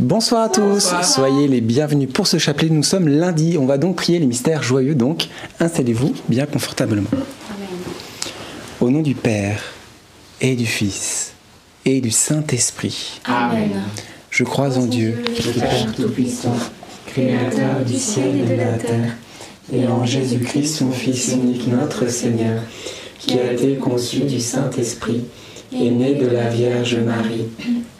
Bonsoir à tous, soyez les bienvenus pour ce chapelet. Nous sommes lundi, on va donc prier les mystères joyeux, donc installez-vous bien confortablement. Au nom du Père et du Fils et du Saint-Esprit. Amen. Je crois en Dieu, le Père Tout-Puissant, Créateur du ciel et de la terre, et en Jésus-Christ, son Fils unique, notre Seigneur, qui a été conçu du Saint-Esprit, est né de la Vierge Marie,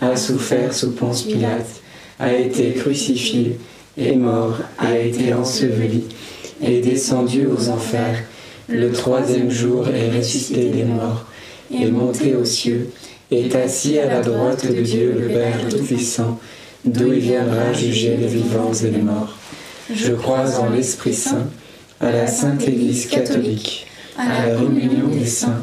a souffert sous Ponce Pilate, a été crucifié, est mort, a été enseveli, est descendu aux enfers, le troisième jour est ressuscité des morts, est monté aux cieux, est assis à la droite de Dieu le Père Tout-Puissant, d'où il viendra juger les vivants et les morts. Je crois en l'Esprit Saint, à la Sainte Église catholique, à la réunion des saints,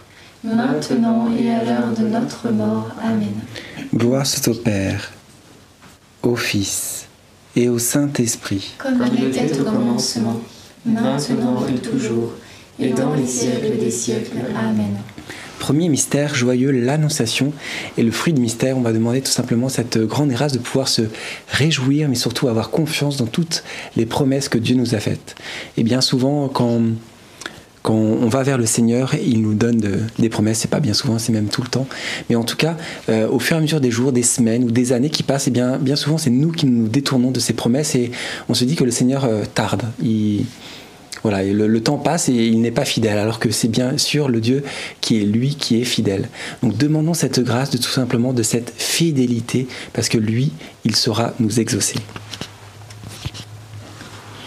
maintenant et à l'heure de notre mort. Amen. Gloire soit au Père, au Fils et au Saint-Esprit. Comme il était au commencement, maintenant et toujours, et dans les siècles des siècles. Amen. Premier mystère joyeux, l'Annonciation. Et le fruit du mystère, on va demander tout simplement cette grande grâce de pouvoir se réjouir, mais surtout avoir confiance dans toutes les promesses que Dieu nous a faites. Et bien souvent, quand, quand on va vers le Seigneur, il nous donne de- des promesses. C'est pas bien souvent, c'est même tout le temps. Mais en tout cas, euh, au fur et à mesure des jours, des semaines ou des années qui passent, et bien, bien souvent, c'est nous qui nous détournons de ces promesses et on se dit que le Seigneur euh, tarde. Il, voilà, le, le temps passe et il n'est pas fidèle, alors que c'est bien sûr le Dieu qui est lui qui est fidèle. Donc demandons cette grâce de tout simplement de cette fidélité, parce que lui, il saura nous exaucer.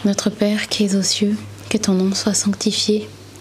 Notre Père qui es aux cieux, que ton nom soit sanctifié,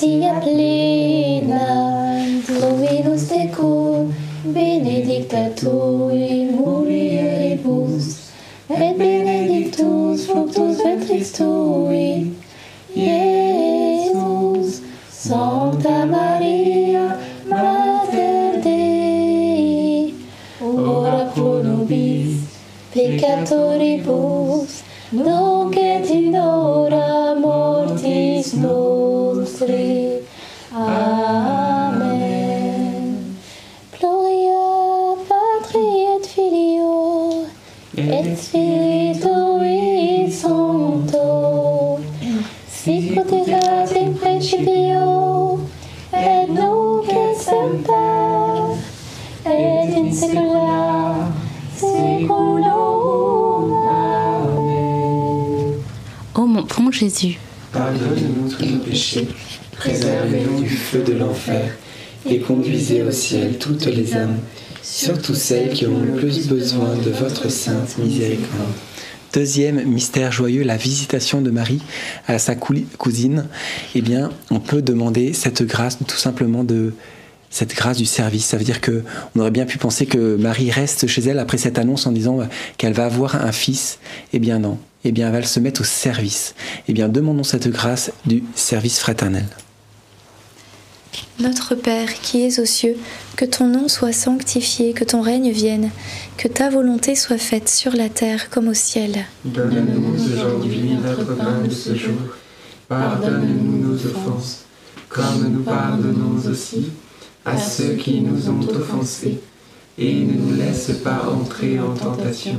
gratia plena, Dominus tecum, benedicta tui Jésus, Pardonne-nous tous nos péchés, préservez-nous du feu de l'enfer, et conduisez au ciel toutes les âmes, surtout celles qui ont le plus besoin de votre sainte miséricorde. Deuxième mystère joyeux, la visitation de Marie à sa cou- cousine. Eh bien, on peut demander cette grâce, tout simplement de cette grâce du service. Ça veut dire que on aurait bien pu penser que Marie reste chez elle après cette annonce en disant qu'elle va avoir un fils. Eh bien non. Eh bien, elle va se mettre au service. Eh bien, demandons cette grâce du service fraternel. Notre Père qui es aux cieux, que ton nom soit sanctifié, que ton règne vienne, que ta volonté soit faite sur la terre comme au ciel. Donne-nous aujourd'hui notre pain de ce jour. Pardonne-nous nos offenses, comme nous pardonnons aussi à ceux qui nous ont offensés. Et ne nous laisse pas entrer en tentation,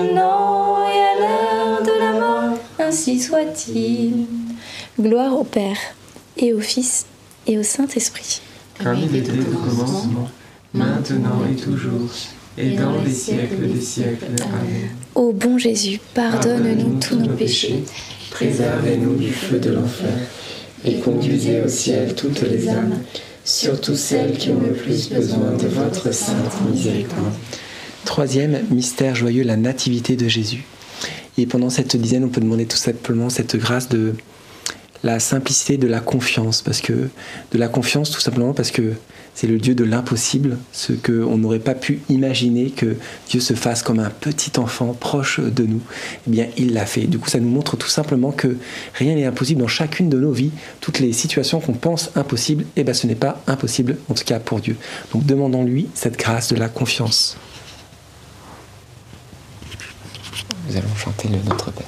ainsi soit-il. Gloire au Père, et au Fils, et au Saint-Esprit. Comme il était au commencement, maintenant et toujours, et dans les siècles des siècles. Amen. Ô bon Jésus, pardonne-nous tous nos péchés, préservez-nous du feu de l'enfer, et conduisez au ciel toutes les âmes, surtout celles qui ont le plus besoin de votre sainte miséricorde. Troisième mystère joyeux, la nativité de Jésus. Et pendant cette dizaine, on peut demander tout simplement cette grâce de la simplicité de la confiance, parce que de la confiance tout simplement parce que c'est le Dieu de l'impossible, ce qu'on n'aurait pas pu imaginer que Dieu se fasse comme un petit enfant proche de nous. Eh bien, il l'a fait. Du coup, ça nous montre tout simplement que rien n'est impossible dans chacune de nos vies. Toutes les situations qu'on pense impossibles, eh bien, ce n'est pas impossible, en tout cas pour Dieu. Donc, demandons-lui cette grâce de la confiance. Nous allons chanter le Notre Père.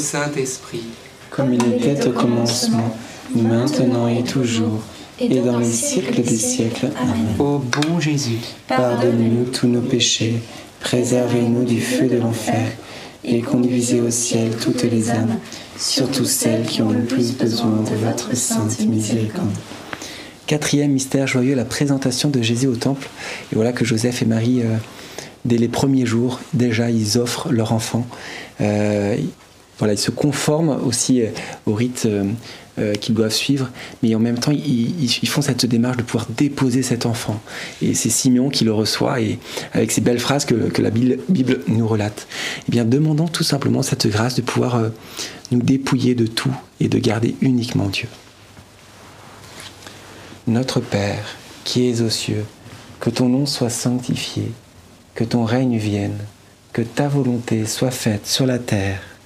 Saint-Esprit. Comme il était au commencement, maintenant et toujours, et dans les siècles des siècles. Amen. Ô bon Jésus, Pardonnez-nous tous nos péchés, préservez-nous du feu de l'enfer, et conduisez au ciel toutes les âmes, surtout celles qui ont le plus besoin de votre sainte miséricorde. Quatrième mystère joyeux, la présentation de Jésus au temple. Et voilà que Joseph et Marie, euh, dès les premiers jours, déjà, ils offrent leur enfant. Euh, voilà, ils se conforment aussi euh, au rite qu'ils doivent suivre, mais en même temps, ils, font cette démarche de pouvoir déposer cet enfant. Et c'est Simeon qui le reçoit, et avec ces belles phrases que, que la Bible, Bible, nous relate. Eh bien, demandons tout simplement cette grâce de pouvoir nous dépouiller de tout et de garder uniquement Dieu. Notre Père, qui es aux cieux, que ton nom soit sanctifié, que ton règne vienne, que ta volonté soit faite sur la terre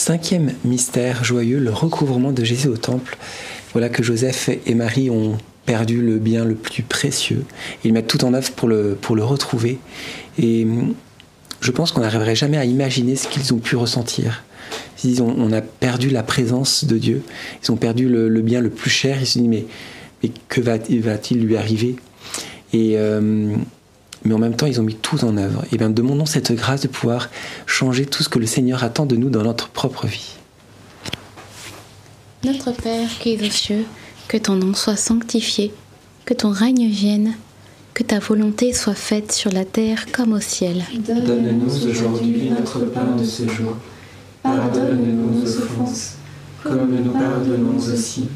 Cinquième mystère joyeux, le recouvrement de Jésus au temple. Voilà que Joseph et Marie ont perdu le bien le plus précieux. Ils mettent tout en œuvre pour le, pour le retrouver. Et hum, je pense qu'on n'arriverait jamais à imaginer ce qu'ils ont pu ressentir. Ils ont, on a perdu la présence de Dieu. Ils ont perdu le, bien le plus cher. Ils se disent mais, mais que va- va-t-il lui arriver? Et euh, mais en même temps, ils ont mis tout en œuvre. Et bien, demandons cette grâce de pouvoir changer tout ce que le Seigneur attend de nous dans notre propre vie. Notre Père qui es aux cieux, que ton nom soit sanctifié, que ton règne vienne, que ta volonté soit faite sur la terre comme au ciel. Donne-nous aujourd'hui notre pain de ce jour. Pardonne-nous nos offenses, comme nous pardonnons aussi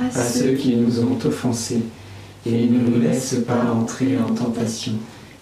à ceux qui nous ont offensés. Et ne nous laisse pas entrer en tentation,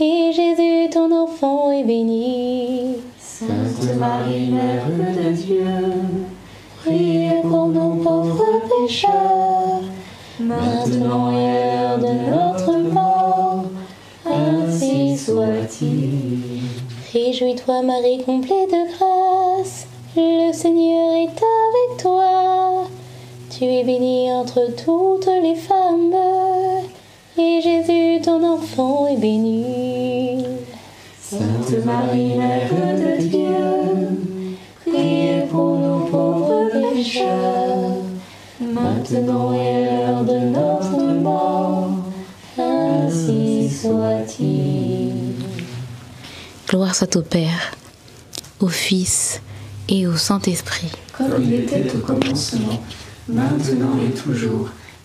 et Jésus, ton enfant, est béni. Sainte Marie, Mère de Dieu, Priez pour nous pauvres pécheurs, maintenant et à l'heure de notre mort. Ainsi soit-il. Réjouis-toi Marie, comblée de grâce, le Seigneur est avec toi. Tu es bénie entre toutes les femmes, et Jésus, ton enfant, est béni. Sainte Marie, Mère de Dieu, Priez pour nous pauvres pécheurs, maintenant et à l'heure de notre mort. Ainsi soit-il. Gloire soit au Père, au Fils et au Saint-Esprit. comme il était au commencement, maintenant et toujours,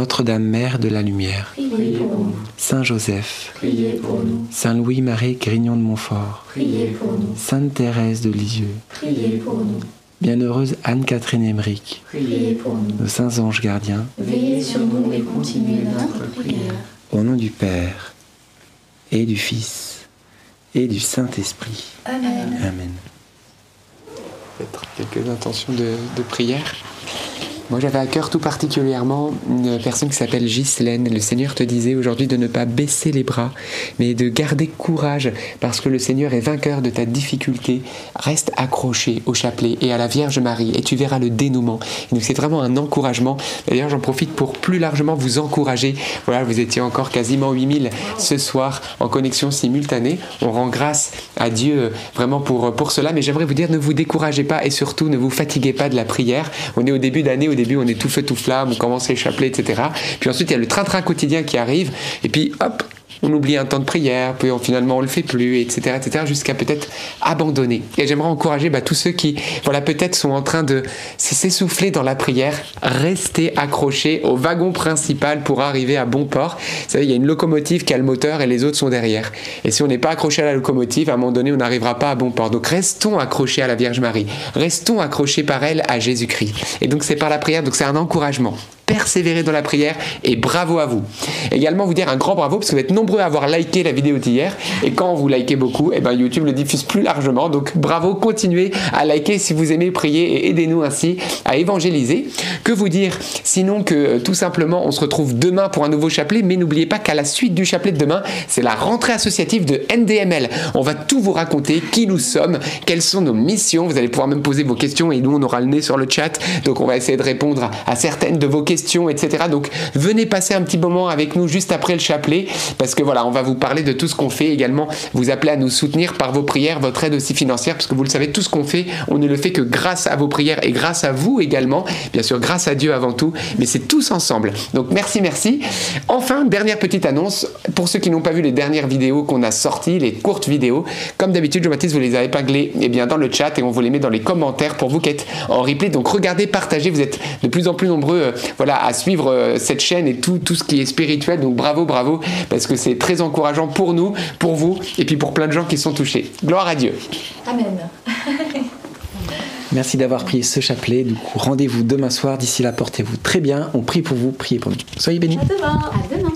Notre-Dame Mère de la Lumière, Priez pour nous, Saint Joseph, priez pour nous, Saint Louis-Marie Grignon de Montfort, priez pour nous, Sainte Thérèse de Lisieux, priez pour nous, Bienheureuse Anne-Catherine Emmerich, priez pour nous. nos saints anges gardiens, Veillez sur nous et continuez notre prière. au nom du Père et du Fils et du Saint-Esprit. Amen. Amen. Peut-être quelques intentions de, de prière. Moi, j'avais à cœur tout particulièrement une personne qui s'appelle Ghislaine. Le Seigneur te disait aujourd'hui de ne pas baisser les bras, mais de garder courage parce que le Seigneur est vainqueur de ta difficulté. Reste accroché au chapelet et à la Vierge Marie et tu verras le dénouement. Donc, c'est vraiment un encouragement. D'ailleurs, j'en profite pour plus largement vous encourager. Voilà, vous étiez encore quasiment 8000 ce soir en connexion simultanée. On rend grâce à Dieu vraiment pour, pour cela. Mais j'aimerais vous dire, ne vous découragez pas et surtout ne vous fatiguez pas de la prière. On est au début d'année, début, on est tout feu, tout flamme, on commence les chapelets, etc. Puis ensuite, il y a le train-train quotidien qui arrive, et puis hop, on oublie un temps de prière, puis on, finalement on le fait plus, etc., etc., jusqu'à peut-être abandonner. Et j'aimerais encourager bah, tous ceux qui, voilà, peut-être sont en train de s'essouffler dans la prière, restez accrochés au wagon principal pour arriver à bon port. Vous savez, il y a une locomotive qui a le moteur et les autres sont derrière. Et si on n'est pas accroché à la locomotive, à un moment donné, on n'arrivera pas à bon port. Donc restons accrochés à la Vierge Marie, restons accrochés par elle à Jésus-Christ. Et donc c'est par la prière, donc c'est un encouragement persévérer dans la prière et bravo à vous. Également vous dire un grand bravo parce que vous êtes nombreux à avoir liké la vidéo d'hier et quand vous likez beaucoup, et ben YouTube le diffuse plus largement. Donc bravo, continuez à liker si vous aimez prier et aidez-nous ainsi à évangéliser. Que vous dire? Sinon que euh, tout simplement on se retrouve demain pour un nouveau chapelet, mais n'oubliez pas qu'à la suite du chapelet de demain, c'est la rentrée associative de NDML. On va tout vous raconter, qui nous sommes, quelles sont nos missions. Vous allez pouvoir même poser vos questions et nous on aura le nez sur le chat. Donc on va essayer de répondre à certaines de vos questions etc. Donc venez passer un petit moment avec nous juste après le chapelet, parce que voilà, on va vous parler de tout ce qu'on fait également, vous appeler à nous soutenir par vos prières, votre aide aussi financière, parce que vous le savez, tout ce qu'on fait, on ne le fait que grâce à vos prières et grâce à vous également, bien sûr grâce à Dieu avant tout, mais c'est tous ensemble. Donc merci, merci. Enfin, dernière petite annonce, pour ceux qui n'ont pas vu les dernières vidéos qu'on a sorties, les courtes vidéos, comme d'habitude, Jean-Baptiste vous les a épinglées eh bien, dans le chat et on vous les met dans les commentaires pour vous qui êtes en replay. Donc regardez, partagez, vous êtes de plus en plus nombreux euh, voilà, à suivre euh, cette chaîne et tout, tout ce qui est spirituel. Donc bravo, bravo, parce que c'est très encourageant pour nous, pour vous, et puis pour plein de gens qui sont touchés. Gloire à Dieu. Amen. Merci d'avoir prié ce chapelet. Du coup, rendez-vous demain soir. D'ici là, portez-vous très bien. On prie pour vous, priez pour nous. Soyez bénis. À demain.